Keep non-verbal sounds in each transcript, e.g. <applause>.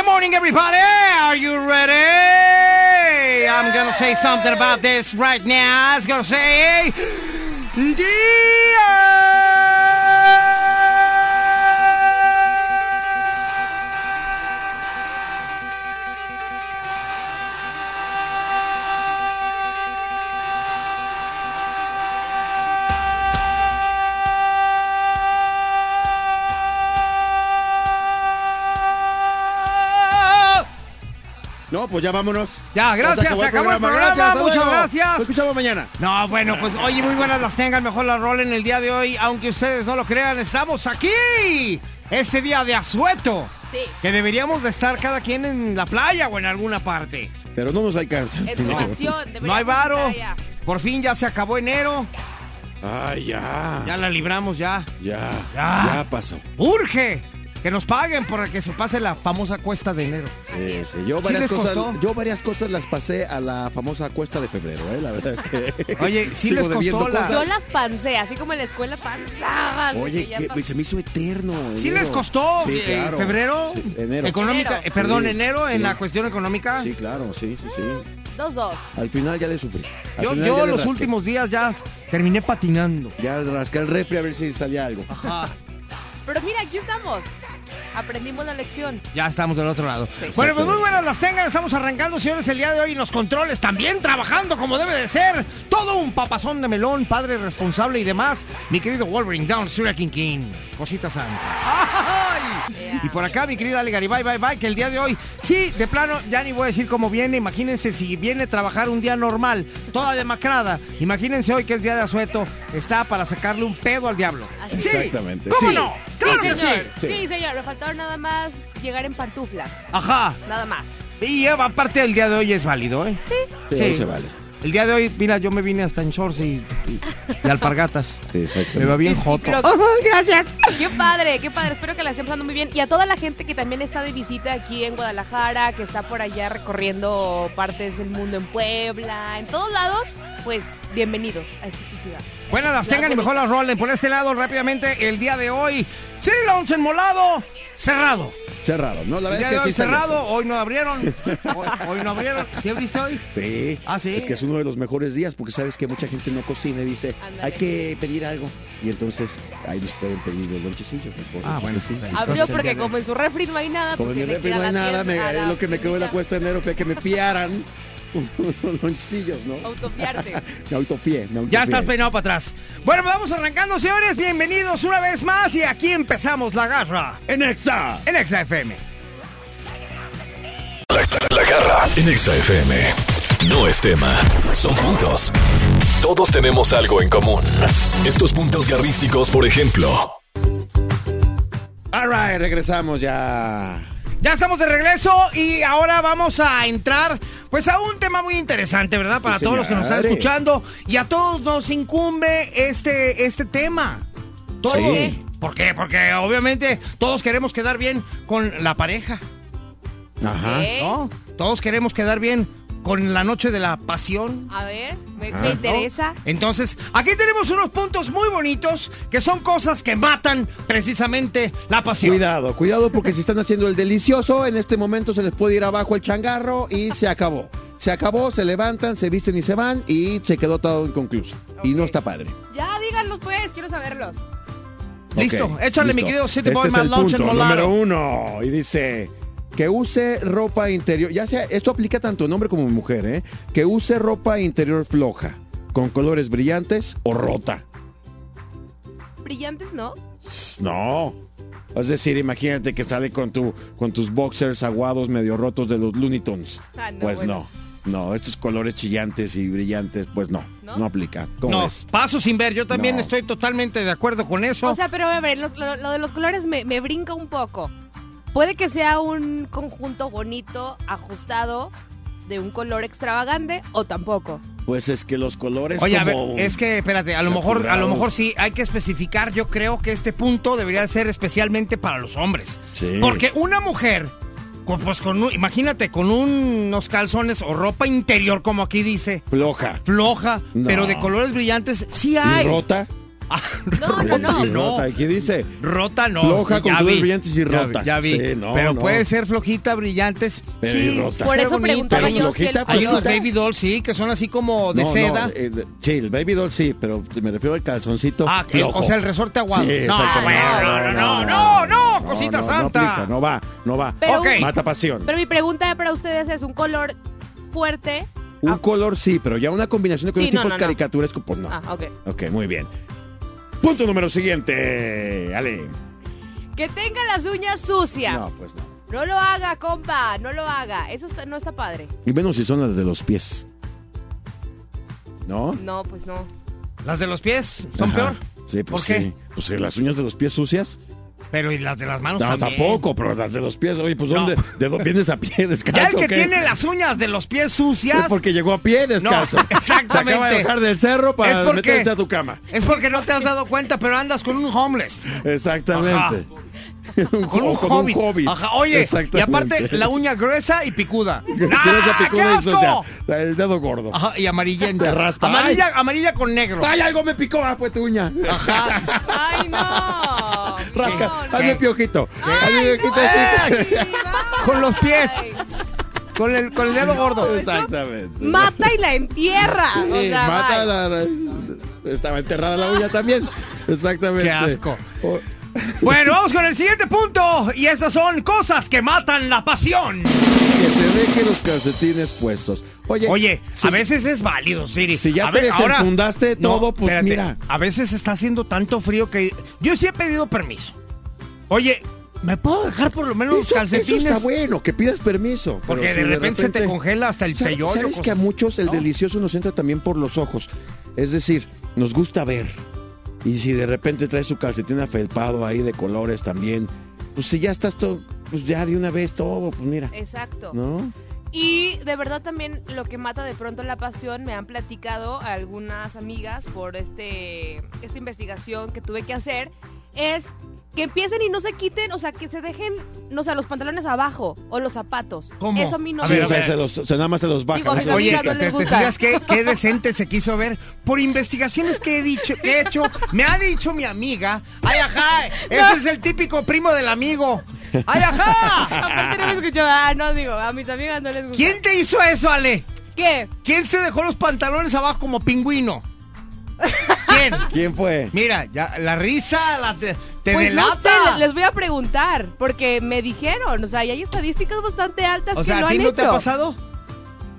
The morning, everybody. Are you ready? I'm gonna say something about this right now. It's gonna say, No, pues ya vámonos. Ya, gracias, se acabó el programa, Gracias, muchas luego. gracias. Nos escuchamos mañana. No, bueno, pues oye, muy buenas las tengan, mejor la rolen el día de hoy, aunque ustedes no lo crean, estamos aquí. Este día de asueto. Sí. Que deberíamos de estar cada quien en la playa o en alguna parte. Pero no nos alcanza. Mansión. No hay varo. Por fin ya se acabó enero. Ay, ya. Ya la libramos ya. Ya. Ya. Ya pasó. Urge que nos paguen para que se pase la famosa cuesta de enero. Sí, sí. Yo, ¿Sí varias cosas, yo varias cosas las pasé a la famosa cuesta de febrero, ¿eh? La verdad es que. <laughs> Oye, sí les costó la- cosas. Yo las pancé, así como en la escuela panzaban. Oye, que se me hizo eterno. ¿Sí les costó Sí, claro. febrero? Sí, enero. Económica, Enero. eh, perdón, Sí, enero en sí. la cuestión económica. Sí, claro, sí, sí, sí. Dos, dos. Al final ya le sufrí. Al Yo, yo los rasqué. últimos días ya terminé patinando. Ya rasqué el refri a ver si salía algo. Pero mira, aquí estamos. Aprendimos la lección. Ya estamos del otro lado. Sí. Bueno, pues muy buenas las tengan. Estamos arrancando, señores, el día de hoy los controles. También trabajando como debe de ser. Todo un papazón de melón, padre responsable y demás. Mi querido Wolverine Down, Sura King King. Cosita santa. Y por acá, mi querida Ale Garibay, bye, bye, que el día de hoy, sí, de plano, ya ni voy a decir cómo viene. Imagínense si viene a trabajar un día normal, toda demacrada. Imagínense hoy que es día de asueto, está para sacarle un pedo al diablo. Así Sí, Exactamente, ¿Cómo sí. no? Sí, Claro que señor. sí. Sí. señor. Me faltaron nada más llegar en pantuflas. Ajá. Nada más. Y aparte el día de hoy es válido, ¿eh? Sí. Sí, Sí. se vale. El día de hoy, mira, yo me vine hasta en shorts y, y- y alpargatas. <laughs> Sí. Me va bien joto. <laughs> gracias. Qué padre, qué padre. Espero que la estén pasando muy bien. Y a toda la gente que también está de visita aquí en Guadalajara, que está por allá recorriendo partes del mundo en Puebla, en todos lados, pues bienvenidos a esta ciudad. Buenas las tengan y mejor las rolen. Por este lado, rápidamente, el día de hoy, City Lounge en Molado, cerrado. Cerrado, ¿no? La El verdad día es de que hoy sí cerrado, hoy no abrieron. <laughs> Hoy, hoy no abrieron. ¿Sí abriste hoy? Sí. Ah, ¿sí? Es que es uno de los mejores días porque sabes que mucha gente no cocina y dice, hay que pedir algo. Y entonces ahí nos pueden pedir los lonchecillos. Ah, bueno, sí. Abrió porque como en su refri no hay nada. Como pues en mi refri no hay nada, me- la lo que me quedó de la cuesta de enero fue que me fiaran unos <laughs> lonchecillos, ¿no? Autofiarte. <laughs> Me autofié, me Ya autofié. estás peinado para atrás. Bueno, pues vamos arrancando, señores. Bienvenidos una vez más y aquí empezamos la garra ¡En Exa! en XFM. La Garra en Exa FM. No es tema, son puntos. Todos tenemos algo en común. Estos puntos garrísticos, por ejemplo. All right, regresamos ya. Ya estamos de regreso y ahora vamos a entrar pues a un tema muy interesante, ¿verdad? Para Sí, todos los que nos están escuchando y a todos nos incumbe este, este tema. Todos. Sí. ¿Por qué? Porque obviamente todos queremos quedar bien con la pareja, Ajá. Todos queremos quedar bien con la noche de la pasión. A ver, me, Ah, me ¿no? interesa. Entonces, aquí tenemos unos puntos muy bonitos que son cosas que matan precisamente la pasión. Cuidado, cuidado porque si están haciendo el delicioso, en este momento se les puede ir abajo el changarro y se acabó. Se acabó, se levantan, se visten y se van y se quedó todo inconcluso. Y no está padre. Ya, díganlos pues, quiero saberlos. Listo, échale mi querido City Este Boy es My el Lunch punto número uno. Y dice que use ropa interior. Ya sea, esto aplica tanto en hombre como en mujer, ¿eh? Que use ropa interior floja, con colores brillantes o rota. Brillantes, ¿no? No. Es decir, imagínate que sale con tu con tus boxers aguados medio rotos de los Looney Tunes. Ah, no, pues bueno. No, estos colores chillantes y brillantes, pues no, ¿No? no, aplica. ¿Cómo No, ves? paso sin ver. Yo también No. estoy totalmente de acuerdo con eso. O sea, pero a ver, lo, lo- lo de los colores me, me brinca un poco. Puede que sea un conjunto bonito, ajustado, de un color extravagante, o tampoco. Pues es que los colores Oye, a ver, es que, espérate, a lo mejor, a lo mejor sí hay que especificar. Yo creo que este punto debería ser especialmente para los hombres. Sí. Porque una mujer, pues con, un- imagínate, con unos calzones o ropa interior, como aquí dice, floja. floja, No. pero de colores brillantes, sí ¿Y hay. rota? Ah, No, no, no. ¿Y rota? ¿Y qué dice? Rota no. Floja con vi, brillantes y rota. Ya vi. Sí, no, pero no. puede ser flojita, brillantes. Pero sí, y rota. Por eso preguntaba yo si el flojita, Hay unos baby dolls, sí, que son así como de No, no, seda. eh, de- sí, el baby doll sí, pero me refiero al calzoncito Ah, flojo. o sea, el resorte aguado. Sí, no, no, no, no, no, cosita no, santa. No, aplica, no va, no va. Pero- Ok. Mata pasión. Pero mi pregunta para ustedes es un color fuerte. Un Ah, color sí, pero ya una combinación con Sí, los no, tipos no, no. caricaturescos, pues no. Ah, ok. Ok, muy bien. Punto número siguiente, Ale. Que tenga las uñas sucias. No, pues no. No lo haga, compa, no lo haga. Eso está- no está padre. Y menos si son las de los pies. ¿No? No, pues no. Las de los pies son Ajá. peor. Sí, pues ¿Por qué? sí. Pues las uñas de los pies sucias. Pero y las de las manos No, también. tampoco, pero las de los pies. Oye, pues No. ¿dónde, ¿de dónde vienes a pie descalzo? Ya el que qué? tiene las uñas de los pies Es sucias porque llegó a pie descalzo. No, <laughs> Se acaba exactamente. de bajar del cerro para Es porque- meterse a tu cama. es porque no te has dado cuenta, pero andas con un homeless. Exactamente. <laughs> Un Con un hobbit. un hobbit. Ajá, oye, y Exactamente. aparte la uña gruesa y picuda. <laughs> Tienes ¡Ah, picuda qué y. El dedo gordo. Ajá, y amarillenta. Te raspa. Amarilla, amarilla con negro. ¡Ay, algo me picó! Ah, fue tu uña. Ajá. ¡Ay, no! Rasca, hazme piojito. Hazme piojito. <laughs> Con los pies. Con el, con el dedo gordo. Exactamente. Mata y la entierra. o Sí, sea, mata la, Estaba enterrada la uña también. Exactamente. Qué asco. Bueno, vamos con el siguiente punto. Y estas son cosas que matan la pasión. Que se deje los calcetines puestos. Oye, Oye, si- a veces es válido, Siri. Si ya A te desenfundaste todo, pues espérate, mira. A veces está haciendo tanto frío que yo sí he pedido permiso. Oye, ¿me puedo dejar por lo menos los calcetines? eso está bueno, que pidas permiso. Porque si de repente, se te congela hasta el ¿Sabes, sabes que a muchos el ¿no? delicioso nos entra también por los ojos? Es decir, nos gusta ver. Y si de repente traes su calcetín afelpado ahí de colores también, pues si ya estás todo, pues ya de una vez todo, pues mira. Exacto. ¿No? Y de verdad también lo que mata de pronto la pasión, me han platicado algunas amigas por este esta investigación que tuve que hacer, es que empiecen y no se quiten, o sea, que se dejen, no sé, los pantalones abajo o los zapatos. ¿Cómo? Eso a mí no A me ver, o sea, se, los, se nada más se los bajan. Digo, Oye, amigas no ¿te, les te gusta. fijas qué, qué decente se quiso ver? Por investigaciones que he dicho, he hecho, me ha dicho mi amiga, ¡ay, ajá! <laughs> Ese es el típico primo del amigo. ¡Ay, ajá! Aparte no me escuchó, ah, no, digo, a mis amigas no les gusta. ¿Quién te hizo eso, Ale? ¿Qué? ¿Quién se dejó los pantalones abajo como pingüino? ¿Quién? <laughs> ¿Quién fue? Mira, ya la risa la te, te Pues no sé, delata. les- les voy a preguntar, porque me dijeron, o sea, y hay estadísticas bastante altas o que sea, lo ¿a ti han no hecho. te ha pasado?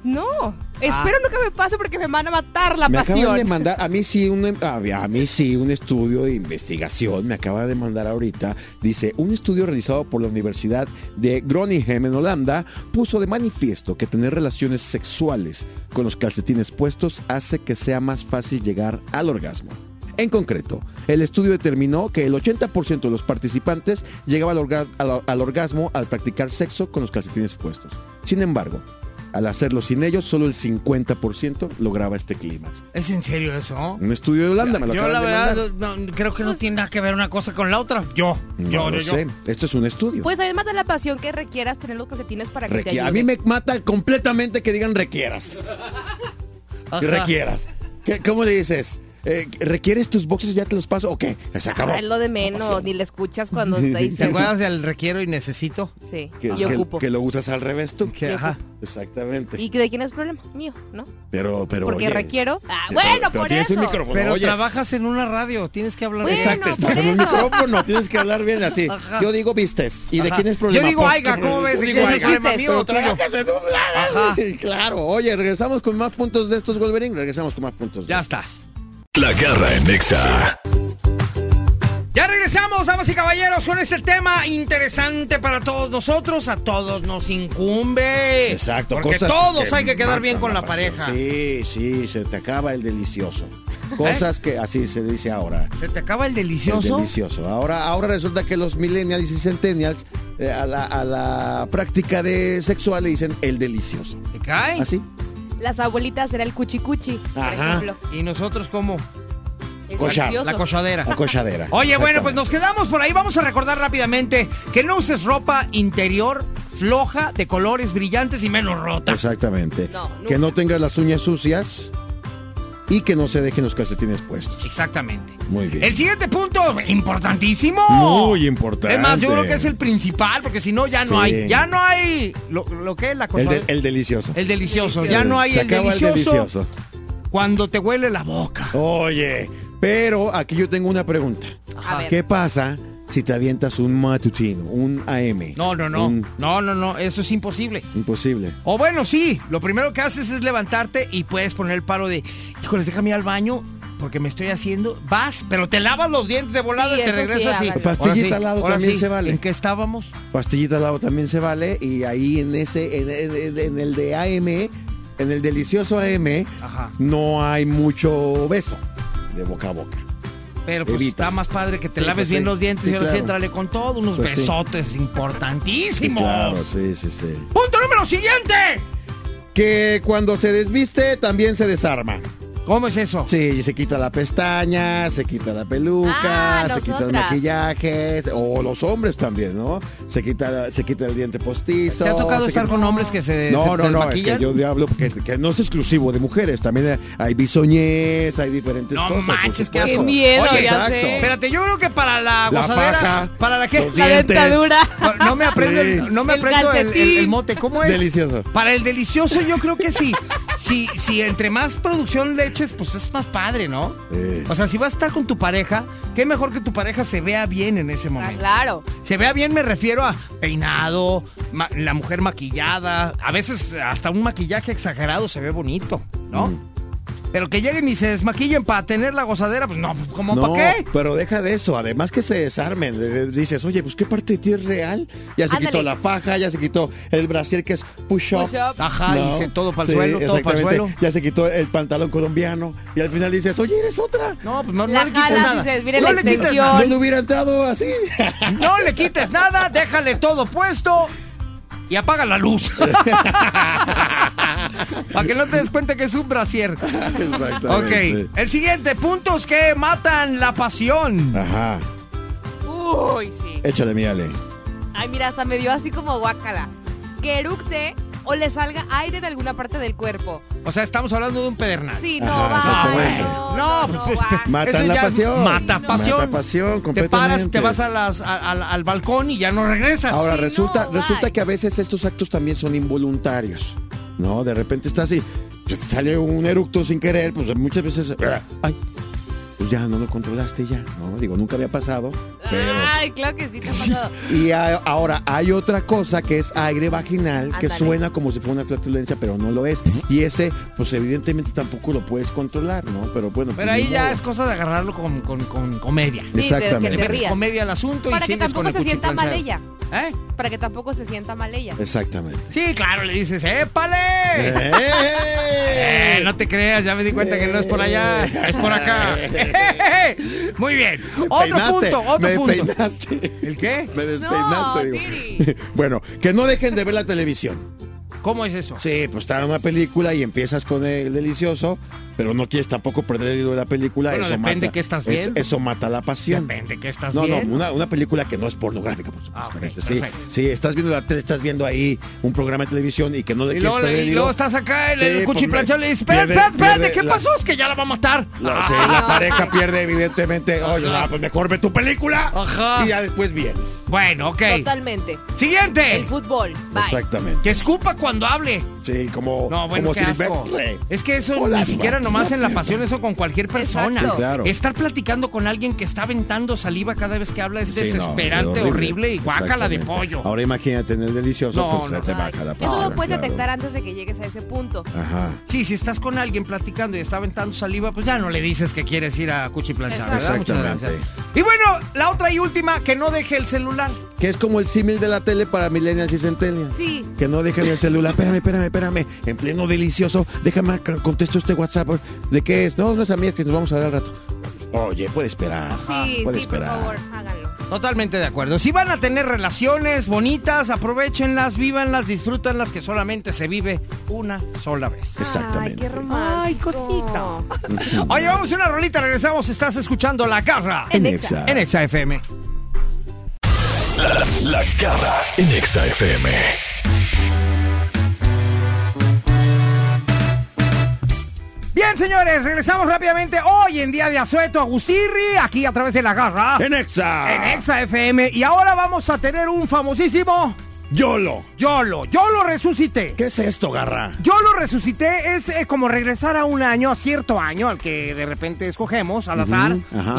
No, espero Ah. nunca me pase porque me van a matar la Me pasión. acaban de mandar, a mí sí, un, a mí sí, un estudio de investigación, me acaba de mandar ahorita, dice, un estudio realizado por la Universidad de Groningen en Holanda puso de manifiesto que tener relaciones sexuales con los calcetines puestos hace que sea más fácil llegar al orgasmo. En concreto, el estudio determinó que el 80% de los participantes llegaba al, orga- al- al orgasmo al practicar sexo con los calcetines puestos. Sin embargo, al hacerlo sin ellos, solo el 50% lograba este clímax. ¿Es en serio eso? Un estudio de Holanda, me lo Yo la de verdad no, creo que no Pues- tiene nada que ver una cosa con la otra. Yo, No yo, lo yo, sé. Esto es un estudio. Pues a mí me mata la pasión que requieras tener los calcetines para que te Requiere- a mí me mata completamente que digan requieras. Que requieras. ¿Qué- ¿Cómo le dices? Eh, ¿Requieres tus boxes? ¿Ya te los paso? ¿O qué? Se acabó. Ah, es lo de No menos, ni le escuchas cuando está <laughs> ¿Te diciendo. acuerdas del requiero y necesito? Sí, Que, que- ocupo. que lo usas al revés tú. Que, ajá. Exactamente. ¿Y de quién es el problema? Mío, ¿no? Pero, pero. Porque oye, requiero. Ah, pero- bueno, pero por tienes eso. un micrófono. Pero oye. trabajas en una radio, tienes que hablar Bueno, Exacto, estás en un micrófono, tienes que hablar bien así. Ajá. Yo digo vistes. ¿Y de quién es problema? Yo digo Pues, aiga, ¿cómo ves? yo ¿De digo quién es el aiga. problema mío o trabajas en un. <laughs> Claro, oye, regresamos con más puntos de estos Wolverine. Regresamos con más puntos. de Ya estás. La garra en Nexa. Ya regresamos, damas y caballeros, con este tema interesante para todos nosotros. A todos nos incumbe. Exacto. Porque cosas todos hay que quedar bien con la pareja. Sí, sí, se te acaba el delicioso. <laughs> Cosas que así se dice ahora. ¿Se te acaba el El delicioso? delicioso. Ahora, ahora resulta que los millennials y centennials eh, a, la, a la práctica de sexual le dicen el delicioso. ¿Te cae? ¿Así? Las abuelitas era el cuchicuchi, por Ajá. ejemplo. ¿Y nosotros cómo? El Cochar. delicioso. La cochadera. La cochadera. <laughs> Oye, bueno, pues nos quedamos por ahí. Vamos a recordar rápidamente que no uses ropa interior floja, de colores brillantes y menos rota. Exactamente. No, nunca. que no tengas las uñas sucias y que no se dejen los calcetines puestos. Exactamente. Muy bien. El siguiente punto, importantísimo. Muy importante. Es más, yo creo que es el principal, porque si no, ya no Sí. hay. Ya no hay. Lo, lo que es la cosa. El, de- el delicioso. el delicioso. Ya no hay Se el acaba delicioso, el delicioso. cuando te huele la boca. Oye, pero aquí yo tengo una pregunta. A ver. ¿Qué pasa si te avientas un matutino, un AM? No, no, no. Un- No, no, no. Eso es imposible. imposible. O bueno, sí. Lo primero que haces es levantarte y puedes poner el paro de, híjoles, déjame ir al baño porque me estoy haciendo. Vas, pero te lavas los dientes de volada Sí, y te eso sí, regresas así. Pastillita sí, al lado también sí. se vale. ¿En qué estábamos? Pastillita al lado también se vale y ahí en ese, en, en- en el de AM, en el delicioso AM, Ajá. no hay mucho beso de boca a boca. Pero pues Evitas. está más padre que te Sí, laves pues bien sí. los dientes Sí, y ahora sí claro. entrale con todo, unos Pues sí. besotes Sí, importantísimos. claro, sí, sí, sí. Punto número siguiente. Que cuando se desviste también se desarma. ¿Cómo es eso? Sí, se quita la pestaña, se quita la peluca, Ah, se quita el maquillaje, o los hombres también, ¿no? Se quita, se quita el diente postizo. ¿Te ha tocado estar quita- con hombres que se No, se no, no, es que yo hablo que, que no es exclusivo de mujeres, también hay bisoñez, hay diferentes No cosas. por manches, qué asco. Miedo, Oye, ya exacto. sé. Espérate, yo creo que para la La gozadera, ¿para la los La dentadura. No me aprendo, el, no me El aprendo el, el mote. ¿Cómo es? Delicioso. Para el delicioso, yo creo que sí. Si, si entre más producción le eches, pues es más padre, ¿no? Sí. O sea, si vas a estar con tu pareja, qué mejor que tu pareja se vea bien en ese Ah, momento. claro. Se vea bien, me refiero a peinado, la mujer maquillada. A veces hasta un maquillaje exagerado se ve bonito, ¿no? Mm. Pero que lleguen y se desmaquillen para tener la gozadera, pues no, pues, ¿cómo No, para qué? pero deja de eso. Además que se desarmen. Dices, oye, pues qué parte de ti es real. Ya se Ándale. quitó la faja, ya se quitó el brasier que es push-up. Push-up. Ajá, y se- todo para el suelo, todo para el exactamente. suelo. Ya se quitó el pantalón colombiano. Y al final dices, oye, eres otra. No, pues no, no le quites nada. dices, mire no la le quites nada. No le hubiera entrado así. <laughs> No le quites nada, déjale todo puesto y apaga la luz. <laughs> Para que no te des cuenta que es un brasier. <laughs> Exactamente. Ok, el siguiente, puntos que matan la pasión. Ajá. Uy, sí. Échale, mírale. Ay, mira, hasta me dio así como guácala. Que eructe o le salga aire de alguna parte del cuerpo. O sea, estamos hablando de un pedernal. Sí, no, Ajá, va. exactamente. No, No, no, no, pues, va. Matan Eso la pasión. Mata No. pasión. Mata pasión, Te paras, completamente. te vas a las- a- a- al balcón y ya no regresas. Ahora, Sí, resulta, no, resulta bye. que a veces estos actos también son involuntarios. ¿No? De repente estás así, pues, sale un eructo sin querer, pues muchas veces. Ay, pues ya no lo controlaste ya, ¿no? Digo, nunca había pasado. Pero. Ay, claro que sí te ha pasado. <laughs> Y a- ahora hay otra cosa que es aire vaginal, que suena como si fuera una flatulencia, pero no lo es. Y ese, pues evidentemente tampoco lo puedes controlar, ¿no? Pero bueno. Pero pues, ahí ni ya modo. es cosa de agarrarlo con, con- con comedia. Sí, de- Exactamente. Le que te rías. comedia al asunto y Para que con tampoco el se sienta mal ella. ¿Eh? Para que tampoco se sienta mal ella. Exactamente. Sí, claro, le dices, ¡épale! ¡Eh! <laughs> Eh, no te creas, ya me di cuenta que no es por allá, es por acá. <laughs> Muy bien. Me Otro peinaste, punto, otro me punto. peinaste. ¿El qué? Me despeinaste, No, digo. Siri. <laughs> bueno, que no dejen de ver la televisión. ¿Cómo es eso? Sí, pues está en una película y empiezas con el delicioso, pero no quieres tampoco perder el hilo de la película. Bueno, eso depende mata, qué estás es- viendo. Eso mata la pasión. Depende que estás No, viendo. no, una, una película que no es pornográfica, por supuesto. Ah, sí, perfecto. sí, estás viendo la tele, estás viendo ahí un programa de televisión y que no le Y quieres luego, perder el y luego estás acá en el Sí, cuchiplancheo y le dices, pierde- espérate, espérate, pierde ¿qué la- pasó? Es que ya la va a matar. La, sí, Ah, la <laughs> pareja pierde evidentemente. Oye, no, pues mejor ve tu película Ajá. y ya después vienes. Bueno, ok. Totalmente. Siguiente. El fútbol. Bye. Exactamente. Que escupa cuando hable. Sí, como, No, bueno, como qué asco. Silvestre. Es que eso Hola, ni siquiera nomás en la pasión, eso con cualquier persona. Sí, claro. Estar platicando con alguien que está aventando saliva cada vez que habla es Sí, no, desesperante, es horrible. y guácala de pollo. Ahora imagínate en el delicioso, No, pues no. se te Ay, baja la Eso pasión. lo puedes claro. detectar antes de que llegues a ese punto. Ajá. Sí, si estás con alguien platicando y está aventando saliva, pues ya no le dices que quieres ir a cuchiplanchar, ¿verdad? Muchas Exactamente. gracias. Y bueno, la otra y última, que no deje el celular. Que es como el símil de la tele para millennials y centennials. Sí. Que no dejen el celular. Espérame, espérame, espérame. En pleno delicioso. Déjame contesto este WhatsApp. ¿De qué es? No, no es a mí, es que nos vamos a ver al rato. Oye, puede esperar. Sí, puede sí, por esperar. favor, háganlo. Totalmente de acuerdo. Si van a tener relaciones bonitas, aprovechenlas, vívanlas, disfrútanlas, que solamente se vive una sola vez. Exactamente. Ay, qué romántico. Ay, cosita. <laughs> Oye, vamos a una rolita, regresamos. Estás escuchando La Garra En En Exa. en Exa FM. La, la garra en Exa FM. Bien, señores, regresamos rápidamente hoy en día de Asueto Agustirri, aquí a través de La Garra En Exa. en Exa FM. Y ahora vamos a tener un famosísimo YOLO. YOLO. Yo lo resucité. ¿Qué es esto, garra? Yo lo resucité, es eh, como regresar a un año, a cierto año, al que de repente escogemos al azar,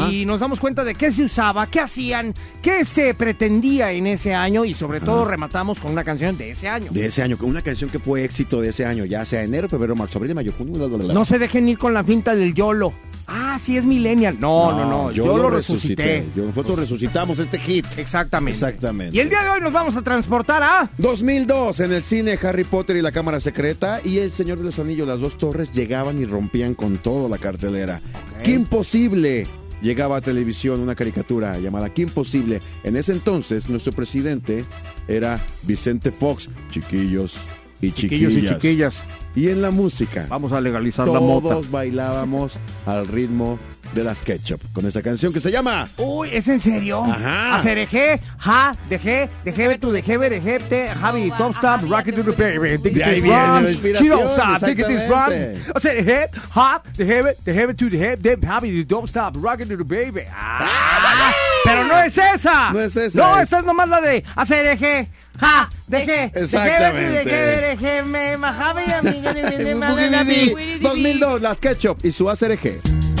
y nos damos cuenta de qué se usaba, qué hacían, qué se pretendía en ese año, y sobre todo rematamos con una canción de ese año. De ese año, con una canción que fue éxito de ese año, ya sea enero, febrero, marzo, abril, mayo, junio, bla, bla, bla. No se dejen ir con la finta del YOLO. Ah, sí es millennial. No, no, no, yo, lo resucité. Yo- nosotros resucitamos este hit. Exactamente. Exactamente. Y el día de hoy nos vamos a transportar a... 2002, en el cine Harry Potter y la Cámara Secreta y El Señor de los Anillos, las dos torres llegaban y rompían con todo la cartelera. ¡Qué imposible! Llegaba a televisión una caricatura llamada ¡Qué imposible! En ese entonces, nuestro presidente era Vicente Fox, chiquillos y chiquillas. Chiquillos y chiquillas. Y en la música, Vamos a legalizar la mota. todos bailábamos al ritmo de las ketchup con esta canción que se llama Uy, ¿es en serio? Ajá. Acerejé, ja, dejé, dejé tu, dejé, dejé, Javi, top stop, rock it to the baby, viene la run, don't stop, it this run. Acerejé, ja, dejé, then Javi, don't stop, rock it to the baby. Ah, pero no es esa. No es esa, No, es- esa es nomás la de acerejé, ja, dejé, Exactamente. dejé, dejé, me, ma, Javi, amiga, El de mi, <laughs> Boogie de mi. Didi. 2002, las ketchup y su ACRG.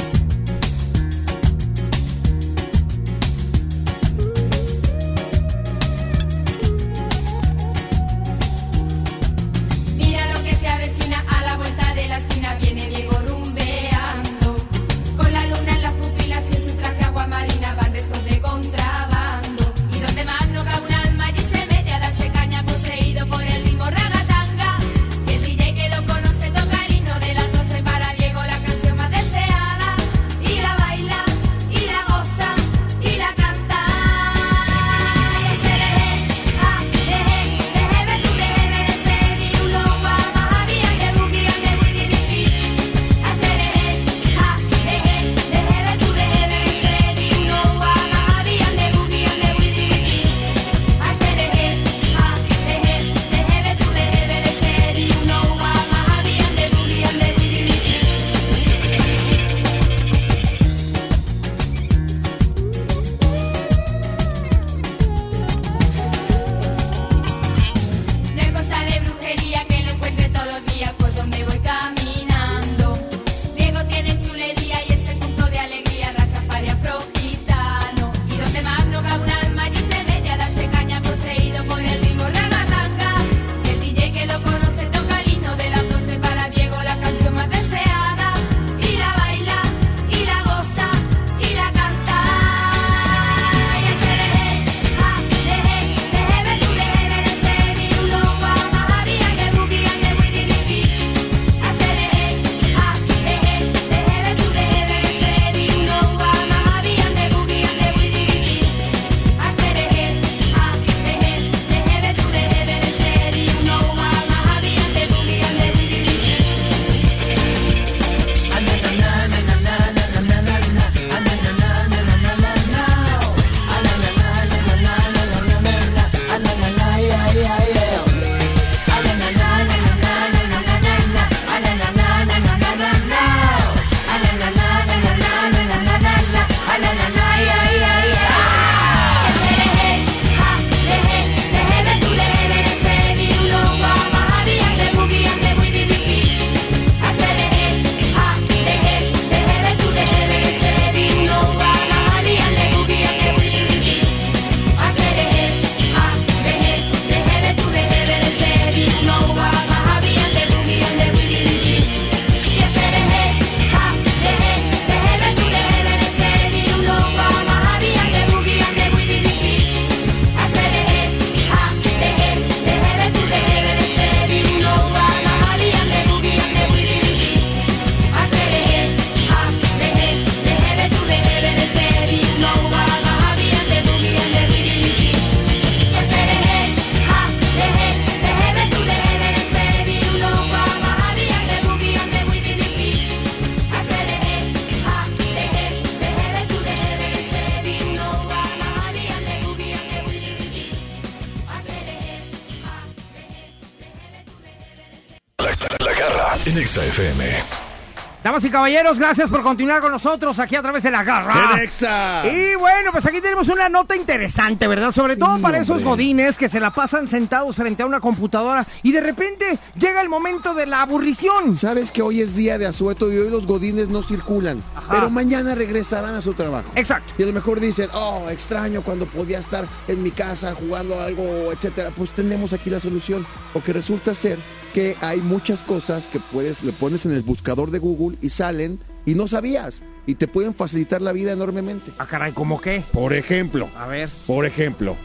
Caballeros, gracias por continuar con nosotros aquí a través de la garra. ¡Exa! Y bueno, pues aquí tenemos una nota interesante, ¿verdad? Sobre todo para esos godines que se la pasan sentados frente a una computadora y de repente llega el momento de la aburrición. Sabes que hoy es día de asueto y hoy los godines no circulan, Ajá. pero mañana regresarán a su trabajo. Exacto. Y a lo mejor dicen, oh, extraño cuando podía estar en mi casa jugando algo, etcétera. Pues tenemos aquí la solución. Porque resulta ser que hay muchas cosas que puedes, le pones en el buscador de Google y salen y no sabías. Y te pueden facilitar la vida enormemente. Ah, caray, ¿cómo qué? Por ejemplo, A ver. por ejemplo,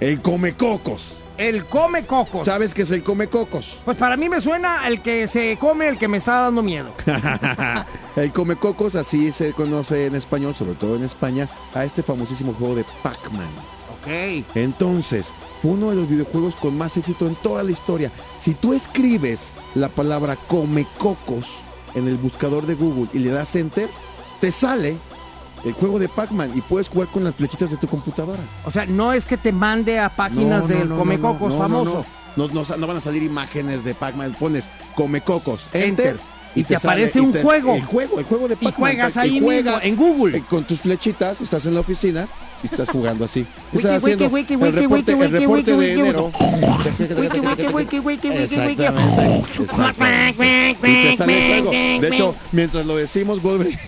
el come cocos. El come cocos. ¿Sabes qué es el come cocos? Pues para mí me suena el que se come el que me está dando miedo. <laughs> el come cocos, así se conoce en español, sobre todo en España, a este famosísimo juego de Pac-Man. Ok. Entonces, fue uno de los videojuegos con más éxito en toda la historia. Si tú escribes la palabra come cocos en el buscador de Google y le das enter, te sale el juego de Pac-Man y puedes jugar con las flechitas de tu computadora. O sea, no es que te mande a páginas del come cocos no, no, famoso. No, no, no, no van a salir imágenes de Pac-Man. Pones come cocos, Enter. enter. Y te sale- aparece un te- juego. El juego, el juego de Y Pac-Man. juegas Y ahí mismo, juegas, en Google. eh, Con tus flechitas, estás en la oficina y estás jugando así. Estás haciendo el reporte, el reporte de enero. Exactamente, exactamente. Y te sale el juego. De hecho, mientras lo decimos, Wolverine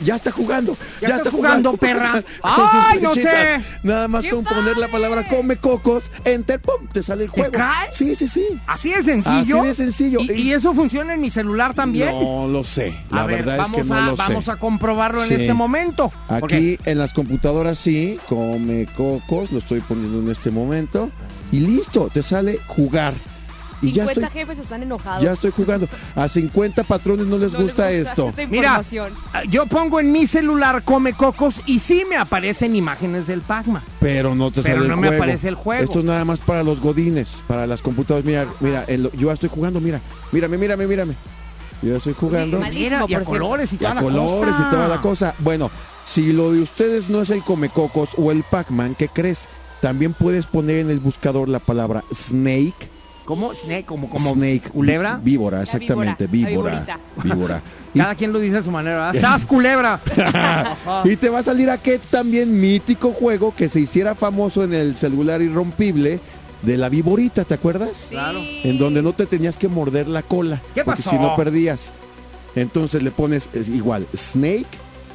ya está jugando. Ya está jugando, perra. <laughs> Ay, no sé. Nada más ¡Qué con poner la palabra come cocos, enter, pum, te sale el juego. cae? Sí, sí, sí. Así de sencillo. Así de sencillo. ¿Y, y eso funciona en mi celular también? No lo sé. La a verdad vamos, es que no a, lo vamos sé. a comprobarlo en este momento. Porque- Aquí en las computadoras sí, come cocos, lo estoy poniendo en este momento. Y listo, te sale jugar. Y ya 50 estoy, jefes están enojados. ya estoy jugando. A 50 patrones no les No les gusta, esto. esta Mira, ah, yo pongo en mi celular come cocos y sí me aparecen imágenes del Pac-Man. Pero no te Pero sale no el me juego. aparece el juego. Esto es nada más para los godines, para las computadoras. Mira, mira, yo ya estoy jugando, mira. Mírame, mírame, mírame. Yo ya estoy jugando. Malísimo, Mira, y a colores y Y toda a la colores cosa. y toda la cosa. Bueno, si lo de ustedes no es el Comecocos o el Pac-Man, ¿qué crees? También puedes poner en el buscador la palabra Snake. ¿Cómo? Snake, como, como Snake. culebra. Víbora, exactamente. víbora, Víbora. la Víbora. Y- <laughs> Cada quien lo dice a su manera. ¿verdad? <laughs> ¡Sas, culebra! <laughs> y te va a salir aquel también mítico juego que se hiciera famoso en el celular irrompible de la viborita, ¿te acuerdas? Claro. Sí. En donde no te tenías que morder la cola. ¿Qué porque pasó? si no perdías. Entonces le pones es igual, Snake,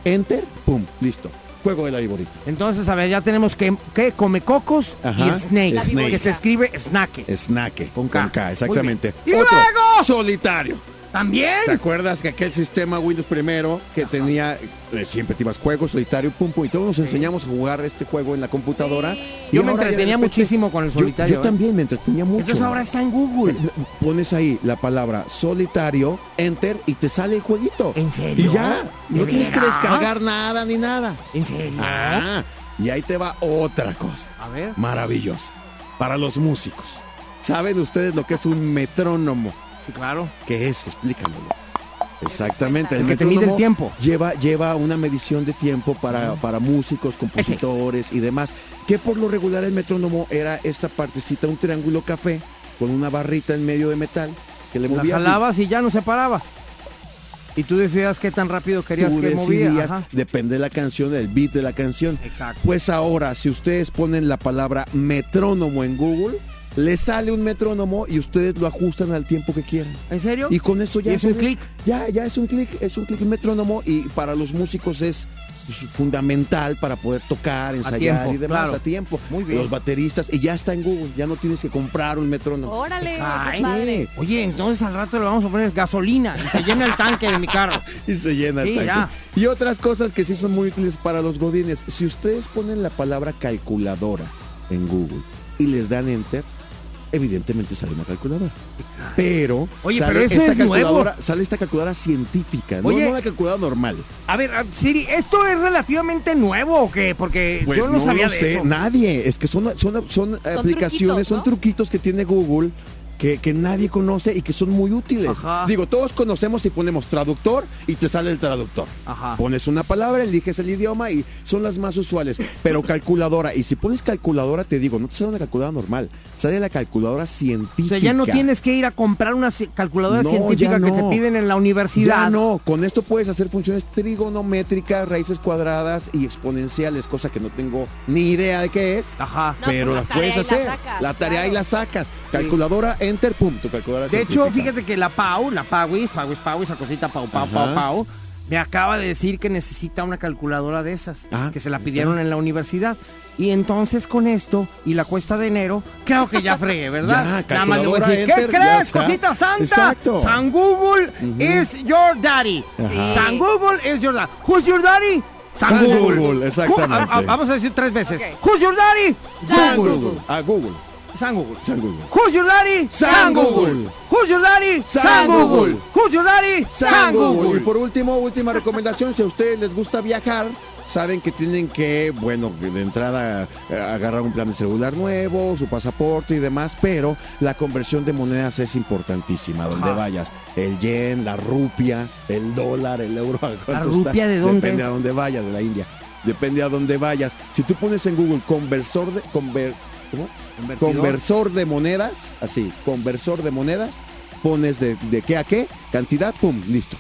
Enter, pum, listo. Juego de la viborita. Entonces, a ver, ya tenemos que, que come cocos Ajá, y snake, snake. que se escribe snack. Snake. Con K. exactamente. Muy bien. ¡Y Otro, luego! solitario. ¿También? ¿Te acuerdas que aquel sistema Windows primero que tenía, eh, siempre te ibas juego, solitario, pum, pum, y todos nos enseñamos a jugar este juego en la computadora? Sí. Y Yo me entretenía repente- muchísimo con el solitario. Yo, ¿eh? también me entretenía mucho. Entonces ahora está en Google. Pones ahí la palabra solitario, enter, y te sale el jueguito. ¿En serio? Y ya, no ¿De tienes que descargar nada ni nada. ¿En serio? Ah, y ahí te va otra cosa A ver. maravillosa para los músicos. ¿Saben ustedes lo que es un metrónomo? Claro. ¿Qué es? Explícamelo. Exactamente, el, El que te mide el metrónomo tiempo. Lleva, lleva una medición de tiempo para, para músicos, compositores y demás. Que por lo regular el metrónomo era esta partecita, un triángulo café con una barrita en medio de metal que le La movías. y jalabas y ya no se paraba. Y tú decías qué tan rápido querías tú que movía. decidías, Ajá. depende de la canción, del beat de la canción. Exacto. Pues ahora, si ustedes ponen la palabra metrónomo en Google, les sale un metrónomo y ustedes lo ajustan al tiempo que quieran. ¿En serio? Y con eso ya ¿Y es un clic? Ya, ya es un clic, es un clic metrónomo y para los músicos es pues, fundamental para poder tocar, ensayar tiempo, y demás claro. a tiempo. Muy bien. Los bateristas y ya está en Google, ya no tienes que comprar un metrónomo. Órale, Ay, padre. Oye, entonces al rato le vamos a poner gasolina y se llena el tanque de mi carro. <laughs> Y se llena el Sí, tanque. ya. Y otras cosas que sí son muy útiles para los godines. Si ustedes ponen la palabra calculadora en Google y les dan enter, evidentemente sale una calculadora. Pero, Oye, sale pero eso esta es nuevo. calculadora, sale esta calculadora científica, no- Oye. no, la calculadora normal. A ver, a- Siri, ¿esto es relativamente nuevo o qué? Porque Pues yo no, sabía lo de sé, eso. nadie. Es que son, son, son, aplicaciones, truquitos, son ¿no? truquitos que tiene Google que, que nadie conoce y que son muy útiles. Ajá. Digo, todos conocemos y ponemos traductor y te sale el traductor. Ajá. Pones una palabra, eliges el idioma y son las más usuales. Pero calculadora, y si pones calculadora, te digo, no te sale una calculadora normal, sale la calculadora O científica. sea, ya no tienes que ir a comprar una calculadora No, científica que te piden en la universidad. Ya no, con esto puedes hacer funciones trigonométricas, raíces cuadradas y exponenciales, cosa que no tengo ni idea de qué es. Ajá. No, pero pues las la puedes y la hacer. sacas, la tarea y claro. la sacas. Calculadora, enter, pum, tu calculadora De hecho, fíjate que la Pau, la Pauis, Pauis, Pau, esa cosita Pau, Pau, Pau, Ajá. Pau, me acaba de decir que necesita una calculadora de esas, Ah, que se la pidieron está. en la universidad. Y entonces con esto y la cuesta de enero, creo que ya fregué, <laughs> ¿verdad? Ya, Nada más le voy a calculadora, decir, ¿qué enter, crees, cosita santa? Exacto. San Google is your daddy. Ajá. San Google is your daddy. Who's your daddy? San, San Google. Google, exactamente. Who- a- a- vamos a decir tres veces. Who's your daddy? San Google. A Google. Google. San Google. Who's your daddy? San Google. Who's your daddy? San Google. Who's your daddy? San Google. Y por último, última recomendación, si a ustedes les gusta viajar, saben que tienen que, bueno, de entrada eh, agarrar un plan de celular nuevo, su pasaporte y demás, pero la conversión de monedas es importantísima, donde Ajá. vayas. El yen, la rupia, el dólar, el euro. <laughs> ¿a cuánto rupia está? de dónde Depende es? a dónde vayas, de la India. Depende a dónde vayas. Si tú pones en Google conversor de... Conver, ¿cómo? Conversor de monedas, así, conversor de monedas, pones de, de qué a qué, cantidad, pum, listo.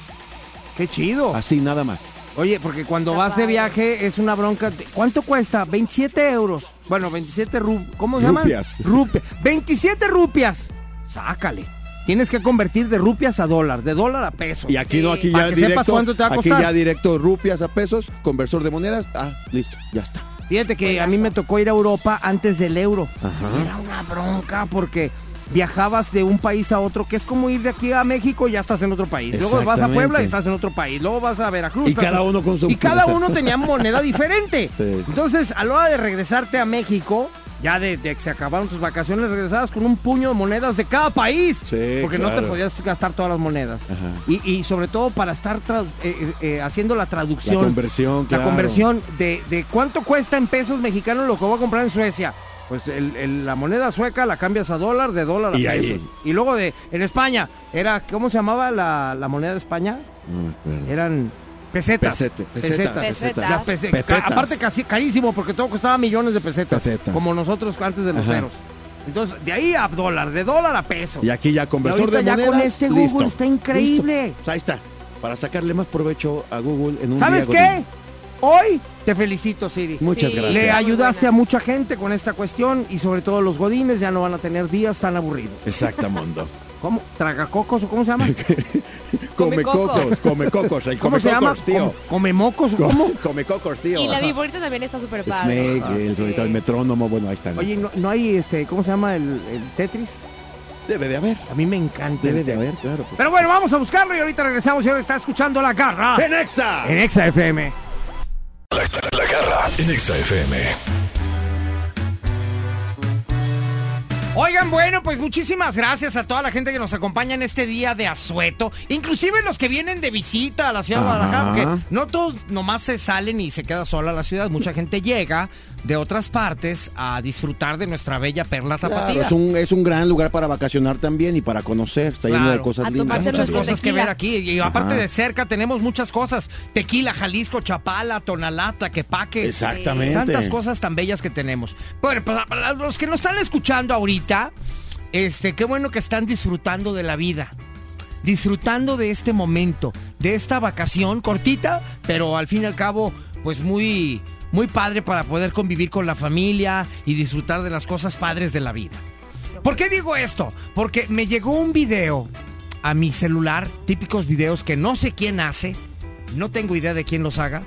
Qué chido. Así nada más. Oye, porque cuando vas de viaje es una bronca. de- ¿Cuánto cuesta? 27 euros. Bueno, 27 rupias. ¿Cómo se llama? Rupias. Rupias. 27 rupias. Sácale. Tienes que convertir de rupias a dólar, de dólar a peso. Y aquí no, aquí Para ya sepas directo, cuánto te va a aquí costar. ya directo rupias a pesos, conversor de monedas, ah, listo, ya está. Fíjate que a mí me tocó ir a Europa antes del euro. Ajá. Era una bronca porque viajabas de un país a otro, que es como ir de aquí a México y ya estás en otro país. Luego vas a. Puebla y estás en otro país. Luego vas a Veracruz. Y cada uno con su- Y cada <laughs> uno tenía moneda diferente. Sí. Entonces, a la hora de regresarte a México, ya de, de que se acabaron tus vacaciones, regresabas con un puño de monedas de cada país. Sí, porque no te podías gastar todas las monedas. Y, y sobre todo para estar eh, eh, eh, haciendo la traducción. La conversión, La claro. conversión de, de cuánto cuesta en pesos mexicanos lo que voy a comprar en Suecia. Pues el- el- la moneda sueca la cambias a dólar, de dólar a Y pesos. ahí. Y luego de en España, era ¿cómo se llamaba la, la moneda de España? No me acuerdo. Eran pesetas. Pesete, peseta, Pesetas. Pesetas. Las pese- Pesetas. aparte casi carísimo porque todo costaba millones de pesetas, Pesetas. como nosotros antes de los Ajá. ceros. Entonces, de ahí a dólar, de dólar a peso. Y aquí ya conversor de ya monedas. con este Google listo, está increíble. listo. Pues ahí está. Para sacarle más provecho a Google en un ¿Sabes día qué? godín. Hoy te felicito, Siri. Muchas Sí. gracias. Le ayudaste a mucha gente con esta cuestión y sobre todo los godines ya no van a tener días tan aburridos. Exactamundo. <laughs> ¿Cómo? ¿Tragacocos o cómo se llama? <laughs> come cocos. come cocos, el ¿Cómo come se llama? cocos, tío. ¿Come, mocos o cómo? <laughs> Come cocos, tío. Y la viborita también está súper padre. Snake, el, metrónomo, bueno, ahí están. Oye, ¿no, no hay este, ¿cómo se llama el, el Tetris? Debe de haber. A mí me encanta. Debe de haber, claro. pues. Pero bueno, vamos a buscarlo y ahorita regresamos y ahora está escuchando La Garra ¡En Exa! en Exa FM. La, la garra en Exa FM. Oigan, bueno, pues muchísimas gracias a toda la gente que nos acompaña en este día de asueto, inclusive los que vienen de visita a la ciudad de. Guadalajara, porque no todos nomás se salen y se queda sola la ciudad, mucha gente llega de otras partes a disfrutar de nuestra bella perla Claro, tapatía. es, un, es un gran lugar para vacacionar también y para conocer. Está lleno de cosas A lindas. Hay muchas cosas que ver aquí y aparte Ajá. de cerca tenemos muchas cosas. Tequila, Jalisco, Chapala, Tonalá, Tlaquepaque. Exactamente. Tantas cosas tan bellas que tenemos. Bueno, para, para los que nos están escuchando ahorita, este, qué bueno que están disfrutando de la vida. Disfrutando de este momento, de esta vacación cortita, pero al fin y al cabo, pues muy, muy padre para poder convivir con la familia y disfrutar de las cosas padres de la vida. ¿Por qué digo esto? Porque me llegó un video a mi celular, típicos videos que no sé quién hace, no tengo idea de quién los haga,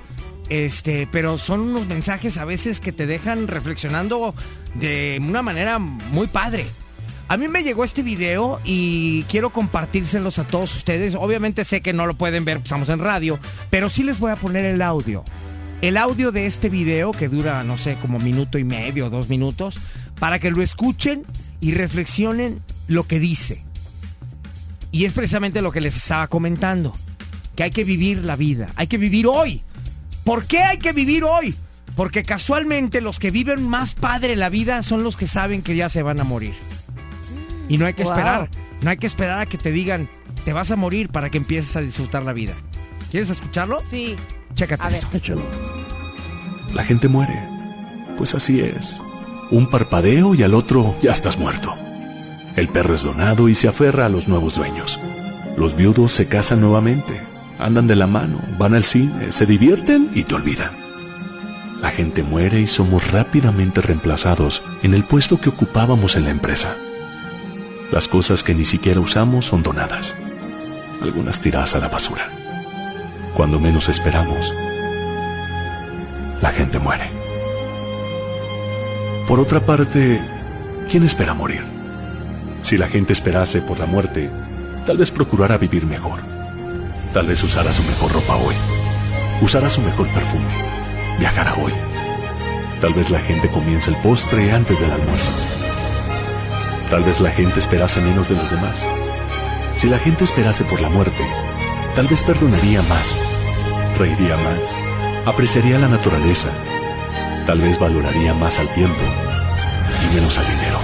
este, pero son unos mensajes a veces que te dejan reflexionando de una manera muy padre. A mí me llegó este video y quiero compartírselos a todos ustedes. Obviamente sé que no lo pueden ver, estamos en radio, pero sí les voy a poner el audio. El audio de este video que dura, no sé, como minuto y medio, dos minutos, para que lo escuchen y reflexionen lo que dice. Y es precisamente lo que les estaba comentando, que hay que vivir la vida, hay que vivir hoy. ¿Por qué hay que vivir hoy? Porque casualmente los que viven más padre la vida son los que saben que ya se van a morir. Y no hay que Wow. esperar, no hay que esperar a que te digan, te vas a morir para que empieces a disfrutar la vida. ¿Quieres escucharlo? Sí. Chécate A ver. Échalo. La gente muere. Pues así es. Un parpadeo y al otro ya estás muerto. El perro es donado y se aferra a los nuevos dueños. Los viudos se casan nuevamente, andan de la mano, van al cine, se divierten y te olvidan. La gente muere y somos rápidamente reemplazados en el puesto que ocupábamos en la empresa. Las cosas que ni siquiera usamos son donadas. Algunas tiradas a la basura. Cuando menos esperamos, la gente muere. Por otra parte, ¿quién espera morir? Si la gente esperase por la muerte, tal vez procurara vivir mejor. Tal vez usara su mejor ropa hoy. Usara su mejor perfume. Viajara hoy. Tal vez la gente comience el postre antes del almuerzo. Tal vez la gente esperase menos de los demás. Si la gente esperase por la muerte, tal vez perdonaría más, reiría más, apreciaría la naturaleza, tal vez valoraría más al tiempo y menos al dinero.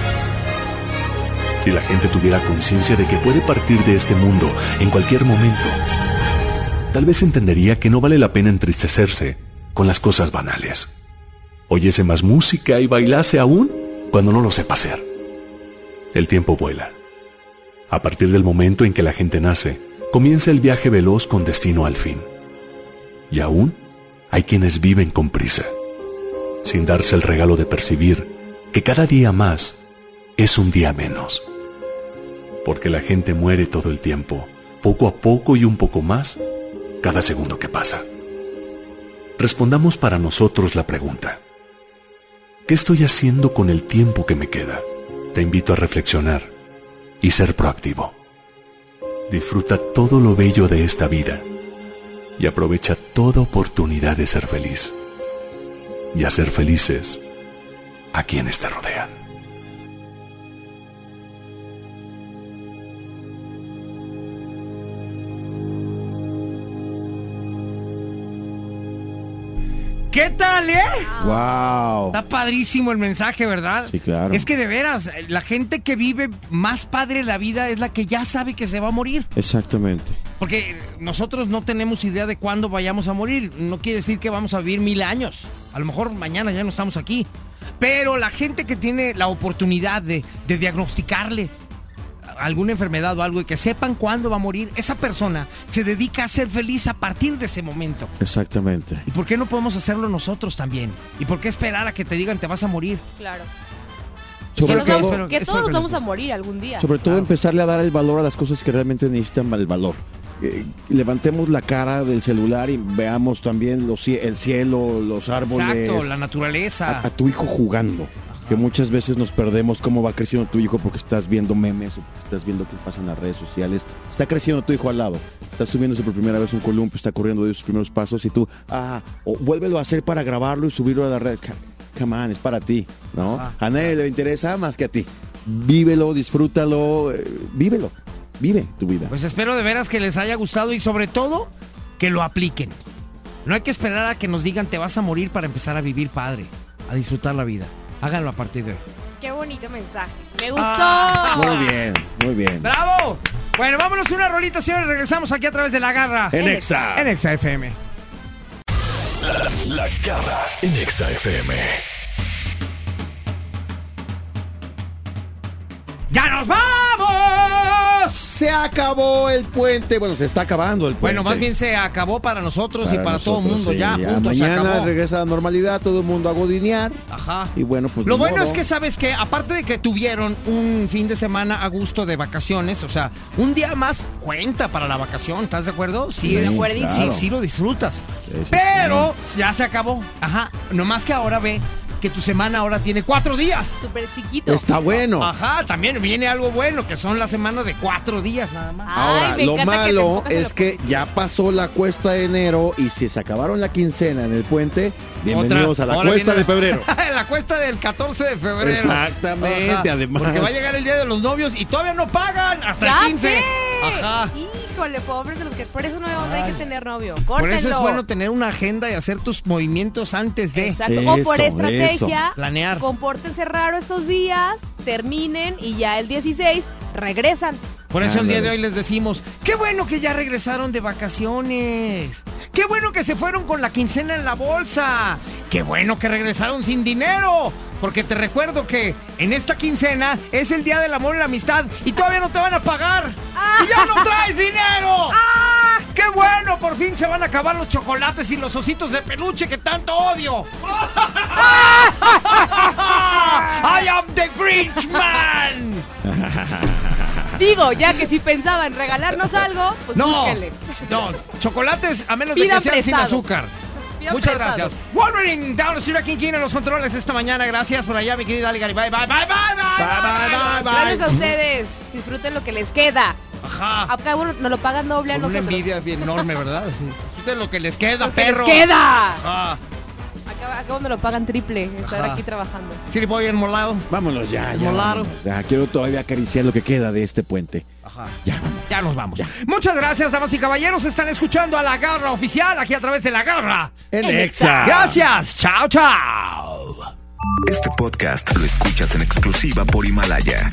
Si la gente tuviera conciencia de que puede partir de este mundo en cualquier momento, tal vez entendería que no vale la pena entristecerse con las cosas banales. Oyese más música y bailase aún cuando no lo sepa hacer. El tiempo vuela. A partir del momento en que la gente nace, comienza el viaje veloz con destino al fin. Y aún hay quienes viven con prisa, sin darse el regalo de percibir que cada día más es un día menos. Porque la gente muere todo el tiempo, poco a poco y un poco más, cada segundo que pasa. Respondamos para nosotros la pregunta. ¿Qué estoy haciendo con el tiempo que me queda? Te invito a reflexionar y ser proactivo. Disfruta todo lo bello de esta vida y aprovecha toda oportunidad de ser feliz y hacer felices a quienes te rodean. ¿Qué tal, eh? Wow. Está padrísimo el mensaje, ¿verdad? Sí, claro. Es que de veras, la gente que vive más padre la vida es la que ya sabe que se va a morir. Exactamente. Porque nosotros no tenemos idea de cuándo vayamos a morir. No quiere decir que vamos a vivir mil años. A lo mejor mañana ya no estamos aquí. Pero la gente que tiene la oportunidad de, de diagnosticarle alguna enfermedad o algo y que sepan cuándo va a morir, esa persona se dedica a ser feliz a partir de ese momento. Exactamente. ¿Y por qué no podemos hacerlo nosotros también? ¿Y por qué esperar a que te digan te vas a morir? Claro. Sobre que todo- vamos- que todos nos vamos a morir algún día. Sobre todo Claro. empezarle a dar el valor a las cosas que realmente necesitan el valor. Eh, levantemos la cara del celular y veamos también los, cie- el cielo, los árboles, Exacto, la naturaleza. a, a tu hijo jugando. Que muchas veces nos perdemos cómo va creciendo tu hijo porque estás viendo memes o estás viendo qué pasa en las redes sociales. Está creciendo tu hijo al lado. Está subiéndose por primera vez un columpio, está corriendo de sus primeros pasos y tú, ah, o vuélvelo a hacer para grabarlo y subirlo a la red. Come on, es para ti, ¿no? Ajá. A nadie le interesa más que a ti. Vívelo, disfrútalo, eh, vívelo. Vive tu vida. Pues espero de veras que les haya gustado y sobre todo que lo apliquen. No hay que esperar a que nos digan te vas a morir para empezar a vivir padre, a disfrutar la vida. Háganlo a partir de hoy. Qué bonito mensaje. Me gustó. Ah. Muy bien, muy bien. ¡Bravo! Bueno, vámonos a una rolita, señores. Regresamos aquí a través de la garra. En Exa. En Exa FM. La garra en Exa FM. ¡Ya nos vamos! Se acabó el puente. Bueno, se está acabando el puente. Bueno, más bien se acabó para nosotros y para todo el mundo. sí, ya, punto, se Mañana acabó. regresa a la normalidad, todo el mundo a godinear. Ajá. Y bueno, pues Lo bueno modo. es que sabes que aparte de que tuvieron un fin de semana a gusto de vacaciones, o sea, un día más cuenta para la vacación, ¿estás de acuerdo? Sí, Sí, es, acuerdísimo. sí, claro. sí lo disfrutas. Sí, Pero ya se acabó. Ajá. Nomás que ahora ve que tu semana ahora tiene cuatro días. Súper chiquito. Está bueno. Ajá, también viene algo bueno, que son la semana de cuatro días nada más. Ay, Ahora, me lo encanta que te malo es que ya pasó la cuesta de enero y si se acabaron la quincena en el puente, bienvenidos Otra- a la cuesta de febrero. <laughs> la cuesta del 14 de febrero. Exactamente, además. Porque va a llegar el día de los novios y todavía no pagan hasta ¡Ya el 15. sé! Ajá. Híjole, pobres de los que... Por eso no hay que tener novio. Por eso es bueno tener una agenda y hacer tus movimientos antes de. Exacto. o por Eso, estrategia, eso. Planear. compórtense raro estos días, terminen y ya el 16 regresan. Por eso el día de hoy les decimos, qué bueno que ya regresaron de vacaciones. Qué bueno que se fueron con la quincena en la bolsa. Qué bueno que regresaron sin dinero. Porque te recuerdo que en esta quincena es el día del amor y la amistad y todavía no te van a pagar. ¡Y ya no traes dinero! <laughs> ¡Ah! ¡Qué bueno! Por fin se van a acabar los chocolates y los ositos de peluche que tanto odio. <laughs> I am the Grinch Man. Digo, ya que si pensaba en regalarnos algo, pues No, búsquenle. no, chocolates a menos Pidan de que sean sin azúcar. Pidan Muchas prestado. gracias. Wolverine, down street, aquí King en los controles esta mañana. Gracias por allá, mi querida Ali. Bye, bye, bye, bye, bye, bye, bye, bye, Gracias a ustedes. Disfruten lo que les queda. Ajá. A cabo nos lo pagan doble a Con una nosotros. envidia bien enorme, ¿verdad? Sí. Disfruten lo que les queda, Lo que les perro. queda. Ajá. Acá, me lo pagan triple estar Ajá. aquí trabajando. City Boy enmolado. Vámonos ya, ya. Molaro. vámonos. Ya, quiero todavía acariciar lo que queda de este puente. Ajá. Ya, vamos. Ya nos vamos. Muchas gracias, damas y caballeros. Están escuchando a La Garra Oficial aquí a través de La Garra. En En Exa. Gracias. Chao, chao. Este podcast lo escuchas en exclusiva por Himalaya.